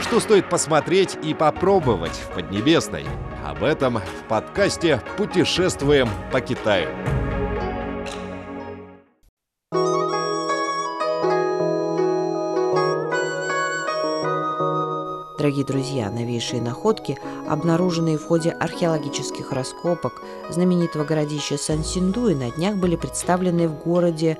Что стоит посмотреть и попробовать в Поднебесной? Об этом в подкасте «Путешествуем по Китаю». Дорогие друзья, новейшие находки, обнаруженные в ходе археологических раскопок знаменитого городища Сан-Синдуи, на днях были представлены в городе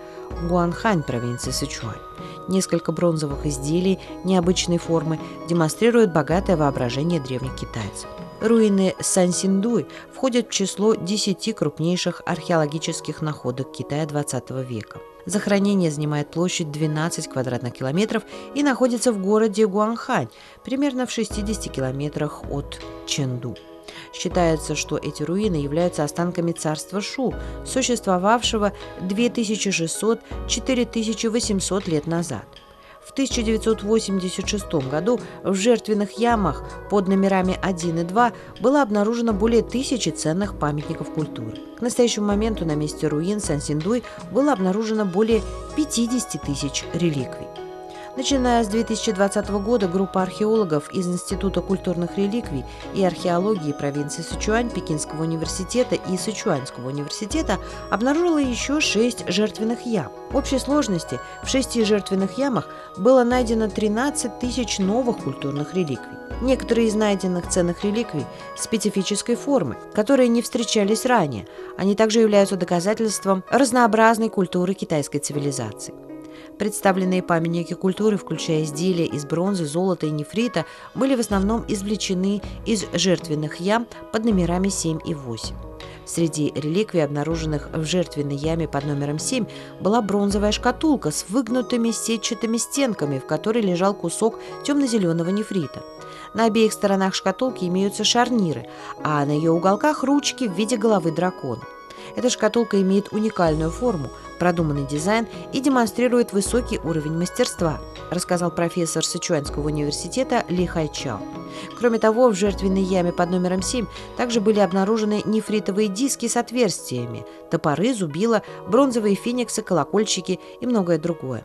Гуанхань, провинции Сычуань. Несколько бронзовых изделий необычной формы демонстрируют богатое воображение древних китайцев. Руины Сан-Синдуй входят в число 10 крупнейших археологических находок Китая XX века. Захоронение занимает площадь 12 квадратных километров и находится в городе Гуанхань, примерно в 60 километрах от Чэнду. Считается, что эти руины являются останками царства Шу, существовавшего 2600-4800 лет назад. В 1986 году в жертвенных ямах под номерами 1 и 2 было обнаружено более тысячи ценных памятников культуры. К настоящему моменту на месте руин Сан-Синдуй было обнаружено более 50 тысяч реликвий. Начиная с 2020 года группа археологов из Института культурных реликвий и археологии провинции Сычуань Пекинского университета и Сычуаньского университета обнаружила еще шесть жертвенных ям. В общей сложности в шести жертвенных ямах было найдено 13 тысяч новых культурных реликвий. Некоторые из найденных ценных реликвий специфической формы, которые не встречались ранее. Они также являются доказательством разнообразной культуры китайской цивилизации. Представленные памятники культуры, включая изделия из бронзы, золота и нефрита, были в основном извлечены из жертвенных ям под номерами 7 и 8. Среди реликвий, обнаруженных в жертвенной яме под номером 7, была бронзовая шкатулка с выгнутыми сетчатыми стенками, в которой лежал кусок темно-зеленого нефрита. На обеих сторонах шкатулки имеются шарниры, а на ее уголках ручки в виде головы дракона. Эта шкатулка имеет уникальную форму, продуманный дизайн и демонстрирует высокий уровень мастерства, рассказал профессор Сычуанского университета Ли Хайчао. Кроме того, в жертвенной яме под номером 7 также были обнаружены нефритовые диски с отверстиями, топоры, зубила, бронзовые фениксы, колокольчики и многое другое.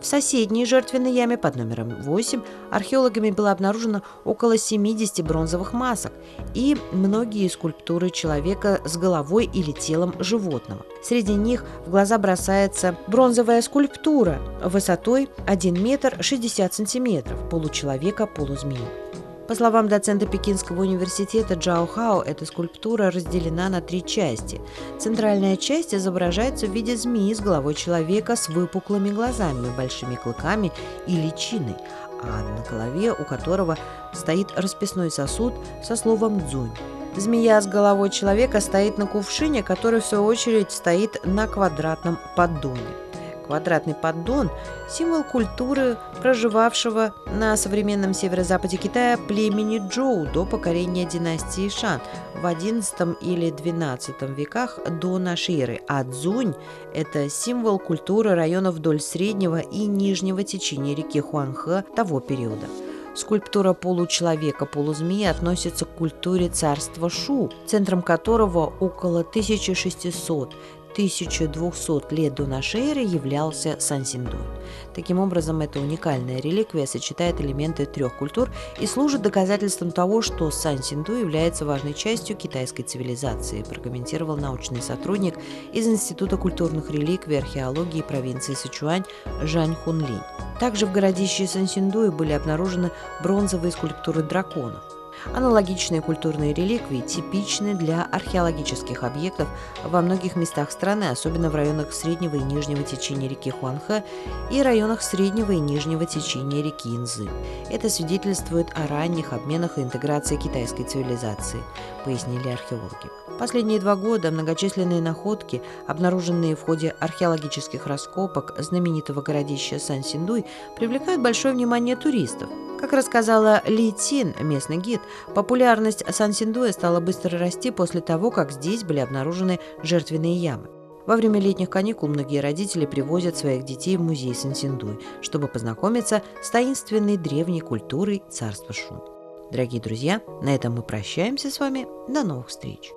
В соседней жертвенной яме под номером 8 археологами было обнаружено около 70 бронзовых масок и многие скульптуры человека с головой или телом животного. Среди них в глаза бросается бронзовая скульптура высотой 1 метр 60 сантиметров получеловека-полузмеи. По словам доцента Пекинского университета Джао Хао, эта скульптура разделена на три части. Центральная часть изображается в виде змеи с головой человека с выпуклыми глазами, большими клыками и личиной, а на голове у которого стоит расписной сосуд со словом «дзунь». Змея с головой человека стоит на кувшине, который в свою очередь стоит на квадратном поддоне. Квадратный поддон – символ культуры проживавшего на современном северо-западе Китая племени Джоу до покорения династии Шан в XI или XII веках до нашей эры. А Цзунь – это символ культуры районов вдоль среднего и нижнего течения реки Хуанхэ того периода. Скульптура получеловека-полузмеи относится к культуре царства Шу, центром которого около 1600 1200 лет до нашей эры являлся Сан-Синдуй. Таким образом, эта уникальная реликвия сочетает элементы трех культур и служит доказательством того, что Сан-Синдуй является важной частью китайской цивилизации, прокомментировал научный сотрудник из Института культурных реликвий и археологии провинции Сычуань Жань Хунлинь. Также в городище Сан-Синдуй были обнаружены бронзовые скульптуры драконов. Аналогичные культурные реликвии типичны для археологических объектов во многих местах страны, особенно в районах среднего и нижнего течения реки Хуанхэ и районах среднего и нижнего течения реки Инзы. Это свидетельствует о ранних обменах и интеграции китайской цивилизации, пояснили археологи. Последние два года многочисленные находки, обнаруженные в ходе археологических раскопок знаменитого городища Сан-Синдуй, привлекают большое внимание туристов. Как рассказала Ли Тин, местный гид, популярность Сан-Синдуя стала быстро расти после того, как здесь были обнаружены жертвенные ямы. Во время летних каникул многие родители привозят своих детей в музей Сан-Синдуй, чтобы познакомиться с таинственной древней культурой царства Шу. Дорогие друзья, на этом мы прощаемся с вами. До новых встреч!